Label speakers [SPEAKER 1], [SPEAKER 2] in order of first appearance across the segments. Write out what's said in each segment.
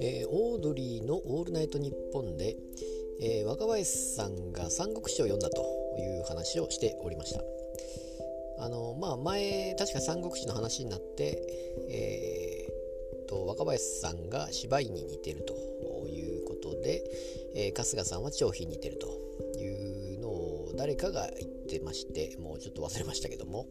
[SPEAKER 1] えー、オードリーの「オールナイトニッポンで」えー、若林さんが「三国志」を読んだという話をしておりました。あのまあ前確か三国志の話になって、えー、と若林さんが芝居に似てるということで、えー、春日さんは張飛に似てると。誰かが言ってましてもうちょっと忘れましたけども。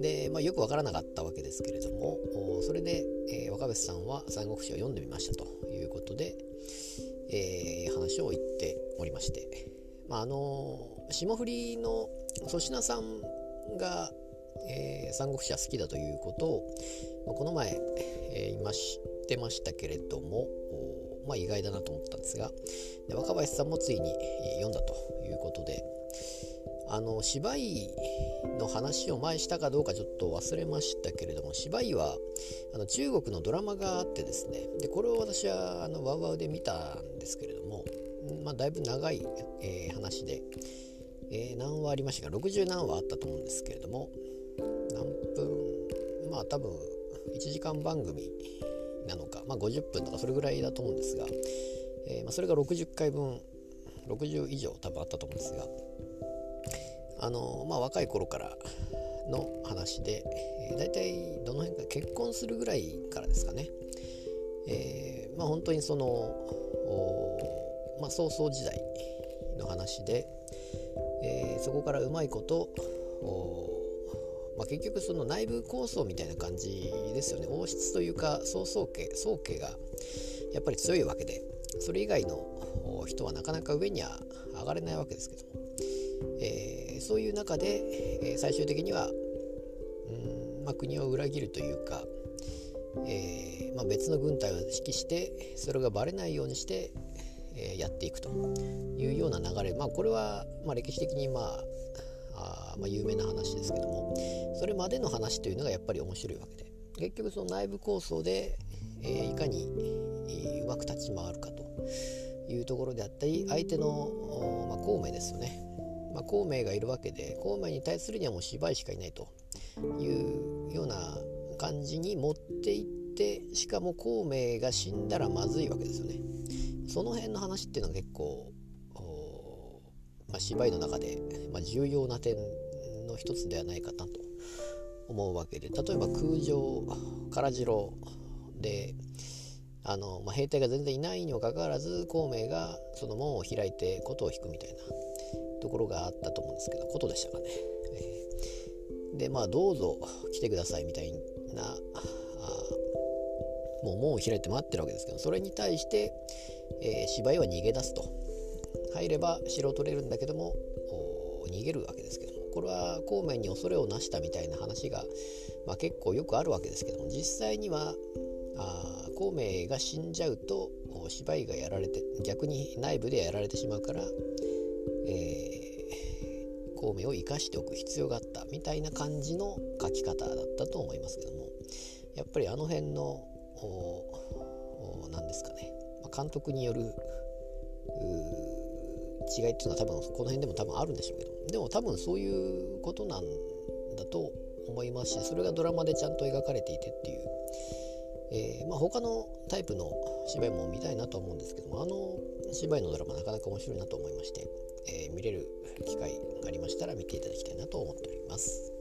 [SPEAKER 1] で、まあ、よくわからなかったわけですけれどもそれで、えー、若林さんは三国志を読んでみましたということで、えー、話を言っておりまして、まあ、あの霜降りの粗品さんが、えー、三国志は好きだということを、まあ、この前、えー、今知ってましたけれども、まあ、意外だなと思ったんですがで若林さんもついに読んだということであの芝居の話を前したかどうかちょっと忘れましたけれども芝居はあの中国のドラマがあってですね。でこれを私はあのワウワウで見たんですけれども、まあ、だいぶ長い、えー、話で、えー、何話ありましたか？60何話あったと思うんですけれども何分まあ多分1時間番組なのか、まあ、50分とかそれぐらいだと思うんですが、えー、まあ、それが60回分60以上多分あったと思うんですがあのまあ若い頃からの話で、えー、大体どの辺か結婚するぐらいからですかね、えー、まあ本当にそのまあ早々時代の話で、えー、そこからうまいことまあ、結局その内部構想みたいな感じですよね。王室というか曹操家宗家がやっぱり強いわけでそれ以外の人はなかなか上には上がれないわけですけども、えー、そういう中で、えー、最終的にはうん、まあ、国を裏切るというか、えーまあ、別の軍隊を指揮してそれがバレないようにして、えー、やっていくというような流れ、まあ、これは、まあ、歴史的に、まああまあ、有名な話ですけどもそれまでの話というのがやっぱり面白いわけで。結局その内部構想で、えー、いかに、え、うまく立ち回るかというところであったり相手の、まあ、孔明ですよね、まあ、孔明がいるわけで孔明に対するにはもう芝居しかいないというような感じに持っていってしかも孔明が死んだらまずいわけですよね。その辺の話っていうのは結構まあ、芝居の中で、まあ、重要な点の一つではないかなと思うわけで例えば空城唐次郎であの、まあ、兵隊が全然いないにもかかわらず孔明がその門を開いて琴を弾くみたいな。ところがあったと思うんですけど琴でしたかね。えー、でまあどうぞ来てくださいみたいなあもう門を開いて待ってるわけですけどそれに対して、えー、芝居は逃げ出すと。入れば城を取れるんだけども逃げるわけですけどもこれは孔明に恐れをなしたみたいな話が、まあ、結構よくあるわけですけども実際にはあ孔明が死んじゃうと芝居がやられて逆に内部でやられてしまうから、ー、孔明を生かしておく必要があったみたいな感じの書き方だったと思いますけどもやっぱりあの辺の何ですかね、ま、監督による違いっていうのは多分この辺でも多分あるんでしょうけどでも多分そういうことなんだと思いますしそれがドラマでちゃんと描かれていてっていう、えーまあ、他のタイプの芝居も見たいなと思うんですけどもあの芝居のドラマなかなか面白いなと思いまして、えー、見れる機会ありましたら見ていただきたいなと思っております。